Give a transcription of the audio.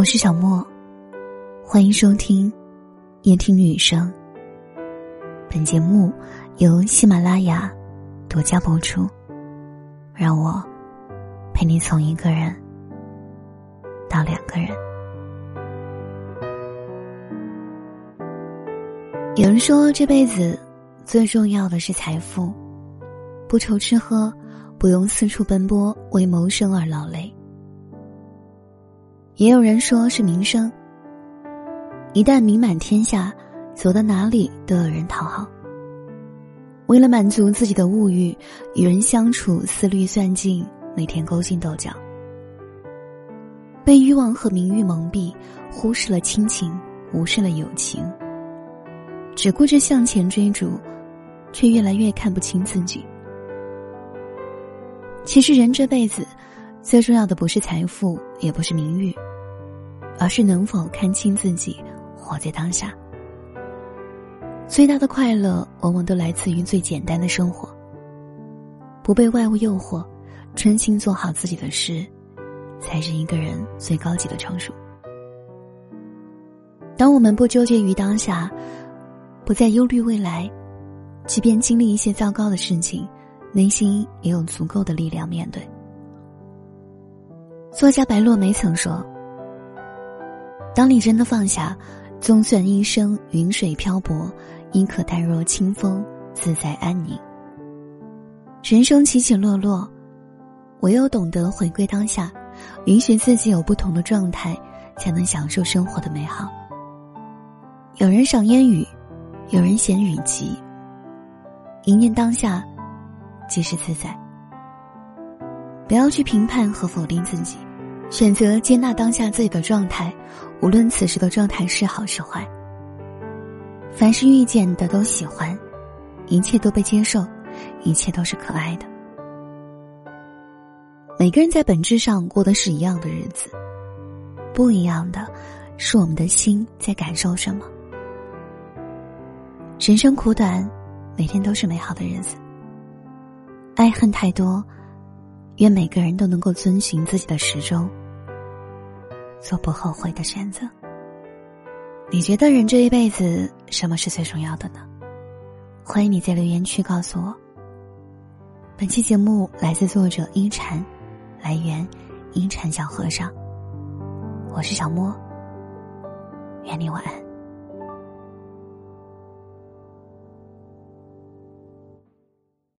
我是小莫，欢迎收听夜听女生。本节目由喜马拉雅独家播出。让我陪你从一个人到两个人。有人说，这辈子最重要的是财富，不愁吃喝，不用四处奔波为谋生而劳累。也有人说是名声，一旦名满天下，走到哪里都有人讨好。为了满足自己的物欲，与人相处思虑算尽，每天勾心斗角，被欲望和名誉蒙蔽，忽视了亲情，无视了友情，只顾着向前追逐，却越来越看不清自己。其实，人这辈子最重要的不是财富，也不是名誉。而是能否看清自己，活在当下。最大的快乐往往都来自于最简单的生活。不被外物诱惑，专心做好自己的事，才是一个人最高级的成熟。当我们不纠结于当下，不再忧虑未来，即便经历一些糟糕的事情，内心也有足够的力量面对。作家白落梅曾说。当你真的放下，纵算一生云水漂泊，亦可淡若清风，自在安宁。人生起起落落，唯有懂得回归当下，允许自己有不同的状态，才能享受生活的美好。有人赏烟雨，有人嫌雨急。一念当下，即是自在。不要去评判和否定自己。选择接纳当下自己的状态，无论此时的状态是好是坏。凡是遇见的都喜欢，一切都被接受，一切都是可爱的。每个人在本质上过的是一样的日子，不一样的是我们的心在感受什么。人生苦短，每天都是美好的日子。爱恨太多，愿每个人都能够遵循自己的时钟。做不后悔的选择。你觉得人这一辈子什么是最重要的呢？欢迎你在留言区告诉我。本期节目来自作者一禅，来源阴禅小和尚。我是小莫，愿你晚安。